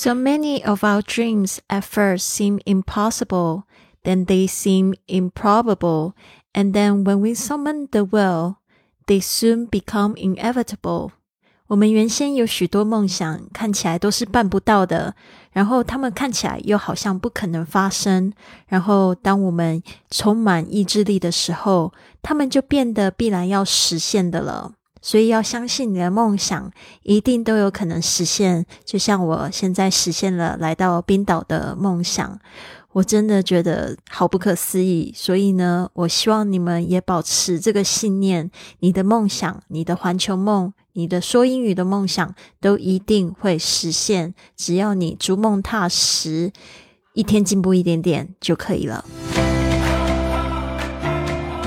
So many of our dreams at first seem impossible, then they seem improbable, and then when we summon the will, they soon become inevitable. 我们原先有许多梦想，看起来都是办不到的，然后他们看起来又好像不可能发生。然后当我们充满意志力的时候，他们就变得必然要实现的了。 所以要相信你的梦想，一定都有可能实现。就像我现在实现了来到冰岛的梦想。我真的觉得好不可思议，所以呢，我希望你们也保持这个信念：你的梦想、你的环球梦、你的说英语的梦想，都一定会实现。只要你逐梦踏实，一天进步一点点就可以了。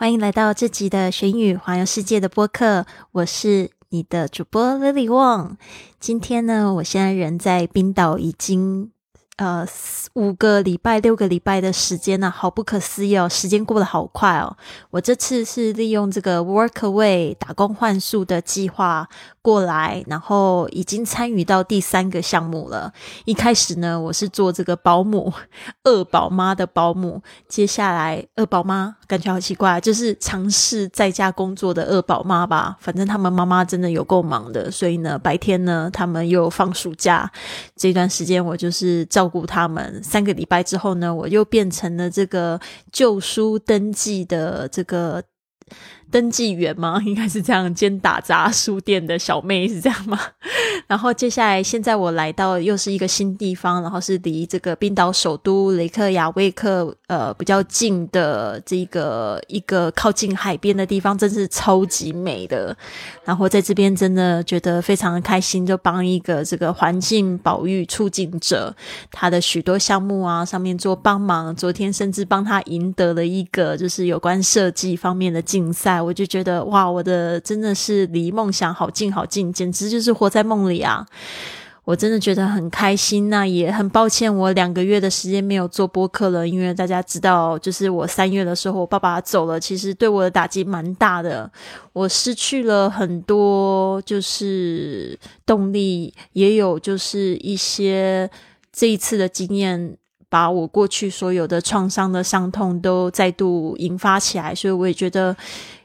欢迎来到这集的玄宇环游世界的播客。我是。你的主播 Lily Wang，今天呢，我现在人在冰岛，已经。呃，五个礼拜、六个礼拜的时间呢，好不可思议哦！时间过得好快哦。我这次是利用这个 Workaway 打工换宿的计划过来，然后已经参与到第三个项目了。一开始呢，我是做这个保姆，二宝妈的保姆。接下来，二宝妈感觉好奇怪，就是尝试在家工作的二宝妈吧。反正他们妈妈真的有够忙的，所以呢，白天呢，他们又放暑假，这段时间我就是照。顾他们三个礼拜之后呢，我又变成了这个旧书登记的这个。登记员吗？应该是这样，兼打杂书店的小妹是这样吗？然后接下来，现在我来到又是一个新地方，然后是离这个冰岛首都雷克雅未克呃比较近的这个一个靠近海边的地方，真是超级美的。然后在这边真的觉得非常的开心，就帮一个这个环境保育促进者，他的许多项目啊上面做帮忙。昨天甚至帮他赢得了一个就是有关设计方面的竞赛。我就觉得哇，我的真的是离梦想好近好近，简直就是活在梦里啊！我真的觉得很开心，那也很抱歉，我两个月的时间没有做播客了，因为大家知道，就是我三月的时候我爸爸走了，其实对我的打击蛮大的，我失去了很多，就是动力，也有就是一些这一次的经验。把我过去所有的创伤的伤痛都再度引发起来，所以我也觉得。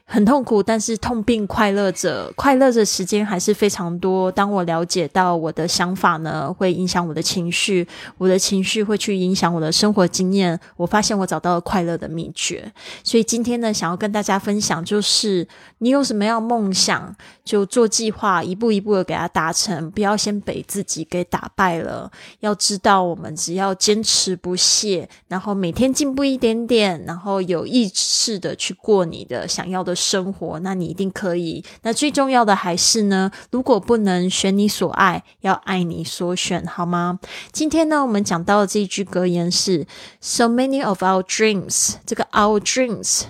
很痛苦，但是痛并快乐着，快乐的时间还是非常多。当我了解到我的想法呢，会影响我的情绪，我的情绪会去影响我的生活经验。我发现我找到了快乐的秘诀。所以今天呢，想要跟大家分享，就是你有什么样梦想，就做计划，一步一步的给它达成，不要先被自己给打败了。要知道，我们只要坚持不懈，然后每天进步一点点，然后有意识的去过你的想要的。生活，那你一定可以。那最重要的还是呢，如果不能选你所爱，要爱你所选，好吗？今天呢，我们讲到的这一句格言是 “So many of our dreams”，这个 “our dreams”。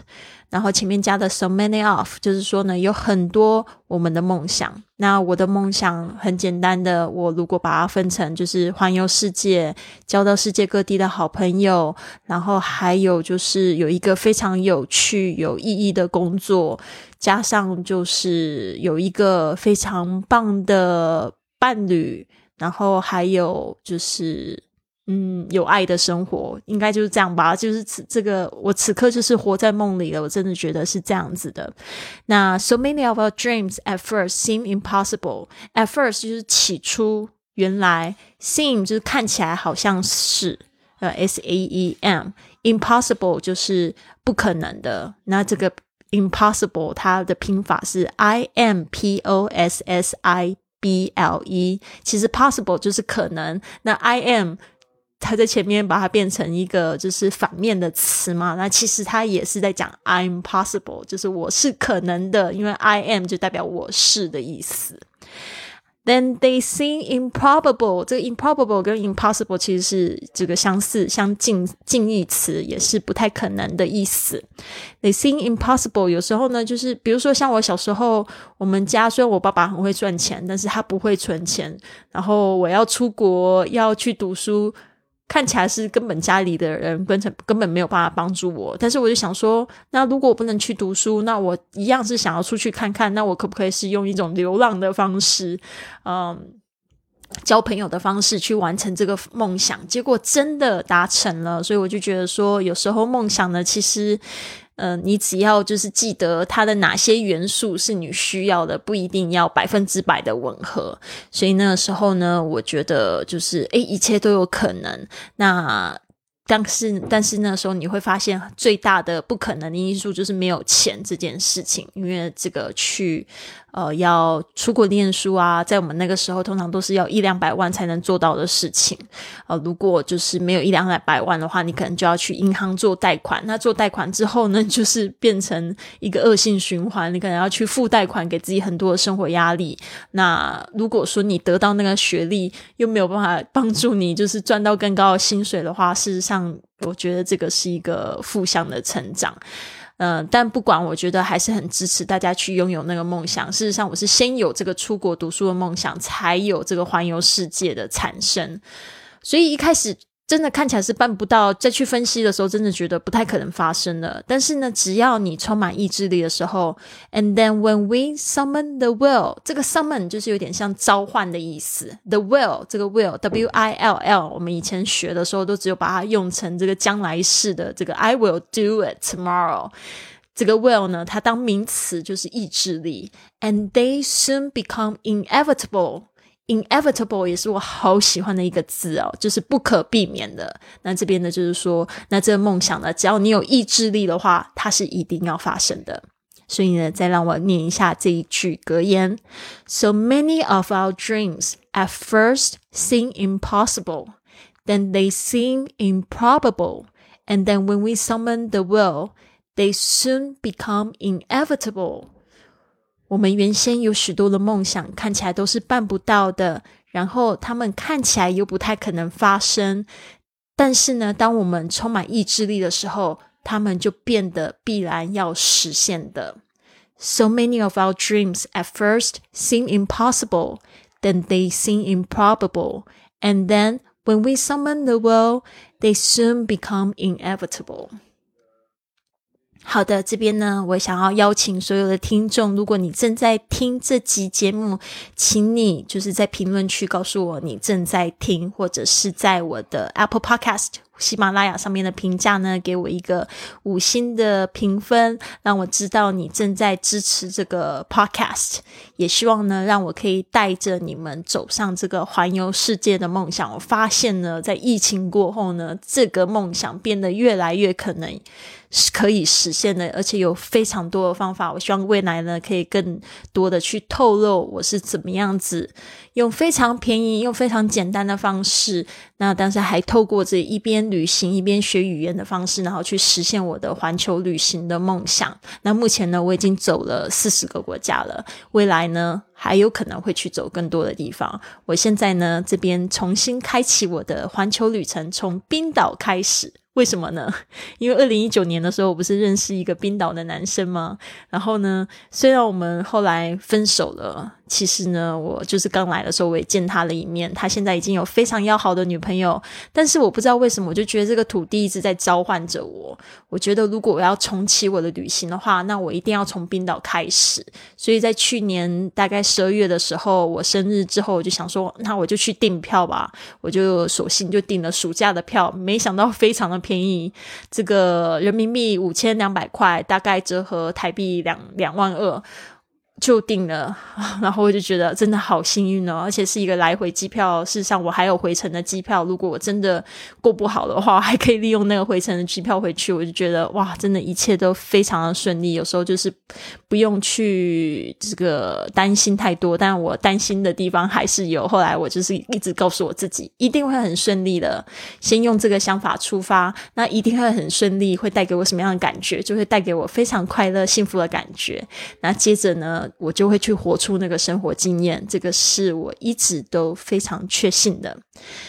然后前面加的 so many of，就是说呢，有很多我们的梦想。那我的梦想很简单的，我如果把它分成，就是环游世界，交到世界各地的好朋友，然后还有就是有一个非常有趣、有意义的工作，加上就是有一个非常棒的伴侣，然后还有就是。嗯，有爱的生活应该就是这样吧。就是此这个，我此刻就是活在梦里了。我真的觉得是这样子的。那 so many of our dreams at first seem impossible. At first 就是起初，原来 seem 就是看起来好像是呃 s a e m impossible 就是不可能的。那这个 impossible 它的拼法是 i m p o s s i b l e，其实 possible 就是可能。那 i m 他在前面把它变成一个就是反面的词嘛，那其实他也是在讲 I'm possible，就是我是可能的，因为 I am 就代表我是的意思。Then they seem improbable。这个 improbable 跟 impossible 其实是这个相似、相近近义词，也是不太可能的意思。They seem impossible。有时候呢，就是比如说像我小时候，我们家虽然我爸爸很会赚钱，但是他不会存钱。然后我要出国要去读书。看起来是根本家里的人根本根本没有办法帮助我，但是我就想说，那如果我不能去读书，那我一样是想要出去看看，那我可不可以是用一种流浪的方式，嗯，交朋友的方式去完成这个梦想？结果真的达成了，所以我就觉得说，有时候梦想呢，其实。嗯，你只要就是记得它的哪些元素是你需要的，不一定要百分之百的吻合。所以那个时候呢，我觉得就是诶，一切都有可能。那但是但是那时候你会发现，最大的不可能的因素就是没有钱这件事情，因为这个去。呃，要出国念书啊，在我们那个时候，通常都是要一两百万才能做到的事情。呃，如果就是没有一两百万的话，你可能就要去银行做贷款。那做贷款之后呢，就是变成一个恶性循环，你可能要去付贷款，给自己很多的生活压力。那如果说你得到那个学历，又没有办法帮助你，就是赚到更高的薪水的话，事实上，我觉得这个是一个负向的成长。嗯，但不管，我觉得还是很支持大家去拥有那个梦想。事实上，我是先有这个出国读书的梦想，才有这个环游世界的产生。所以一开始。真的看起来是办不到，再去分析的时候，真的觉得不太可能发生了。但是呢，只要你充满意志力的时候，and then when we summon the will，这个 summon 就是有点像召唤的意思。the will 这个 will，w i l l，我们以前学的时候都只有把它用成这个将来式的这个 I will do it tomorrow。这个 will 呢，它当名词就是意志力，and they soon become inevitable。Inevitable 也是我好喜欢的一个字哦，就是不可避免的。那这边呢，就是说，那这个梦想呢，只要你有意志力的话，它是一定要发生的。所以呢，再让我念一下这一句格言：So many of our dreams at first seem impossible, then they seem improbable, and then when we summon the will, they soon become inevitable. 我们原先有许多的梦想，看起来都是办不到的，然后他们看起来又不太可能发生。但是呢，当我们充满意志力的时候，他们就变得必然要实现的。So many of our dreams at first seem impossible, then they seem improbable, and then when we summon the will, they soon become inevitable. 好的，这边呢，我想要邀请所有的听众，如果你正在听这集节目，请你就是在评论区告诉我你正在听，或者是在我的 Apple Podcast。喜马拉雅上面的评价呢，给我一个五星的评分，让我知道你正在支持这个 podcast。也希望呢，让我可以带着你们走上这个环游世界的梦想。我发现呢，在疫情过后呢，这个梦想变得越来越可能是可以实现的，而且有非常多的方法。我希望未来呢，可以更多的去透露我是怎么样子。用非常便宜、用非常简单的方式，那但是还透过这一边旅行一边学语言的方式，然后去实现我的环球旅行的梦想。那目前呢，我已经走了四十个国家了，未来呢还有可能会去走更多的地方。我现在呢这边重新开启我的环球旅程，从冰岛开始。为什么呢？因为二零一九年的时候，我不是认识一个冰岛的男生吗？然后呢，虽然我们后来分手了。其实呢，我就是刚来的时候，我也见他了一面。他现在已经有非常要好的女朋友，但是我不知道为什么，我就觉得这个土地一直在召唤着我。我觉得如果我要重启我的旅行的话，那我一定要从冰岛开始。所以在去年大概十二月的时候，我生日之后，我就想说，那我就去订票吧。我就索性就订了暑假的票，没想到非常的便宜，这个人民币五千两百块，大概折合台币两两万二。就定了，然后我就觉得真的好幸运哦，而且是一个来回机票。事实上，我还有回程的机票。如果我真的过不好的话，还可以利用那个回程的机票回去。我就觉得哇，真的一切都非常的顺利。有时候就是不用去这个担心太多，但我担心的地方还是有。后来我就是一直告诉我自己，一定会很顺利的。先用这个想法出发，那一定会很顺利，会带给我什么样的感觉？就会带给我非常快乐、幸福的感觉。那接着呢？我就会去活出那个生活经验。这个是我一直都非常确信的。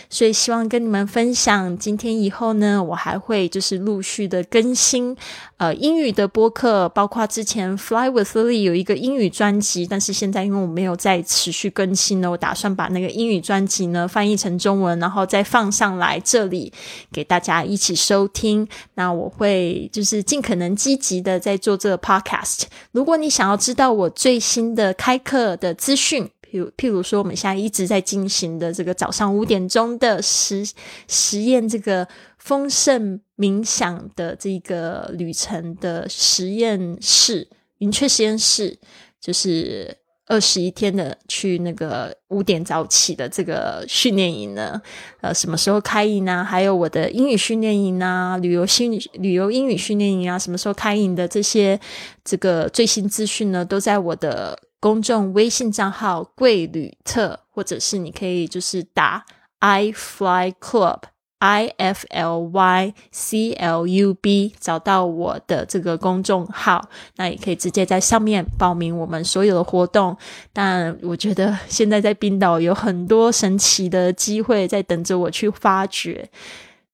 所以希望跟你们分享。今天以后呢，我还会就是陆续的更新呃英语的播客，包括之前 Fly with Lily 有一个英语专辑，但是现在因为我没有再持续更新呢，我打算把那个英语专辑呢翻译成中文，然后再放上来这里给大家一起收听。那我会就是尽可能积极的在做这个 podcast。如果你想要知道我最新的开课的资讯，譬如譬如说我们现在一直在进行的这个早上五点钟的实实验，这个丰盛冥想的这个旅程的实验室，云雀实验室，就是。二十一天的去那个五点早起的这个训练营呢，呃，什么时候开营呢？还有我的英语训练营啊，旅游新旅游英语训练营啊，什么时候开营的这些这个最新资讯呢，都在我的公众微信账号“贵旅特”，或者是你可以就是打 “i fly club”。I f l y c l u b 找到我的这个公众号，那也可以直接在上面报名我们所有的活动。但我觉得现在在冰岛有很多神奇的机会在等着我去发掘。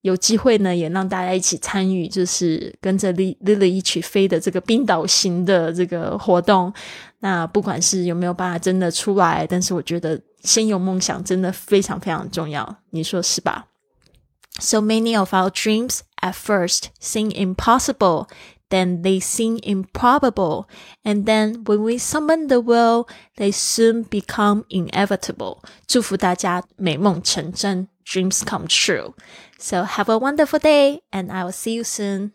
有机会呢，也让大家一起参与，就是跟着 Lily 一起飞的这个冰岛行的这个活动。那不管是有没有办法真的出来，但是我觉得先有梦想真的非常非常重要，你说是吧 ？So many of our dreams at first seem impossible, then they seem improbable, and then when we summon the will, they soon become inevitable. 祝福大家美梦成真，dreams come true. So have a wonderful day, and I will see you soon.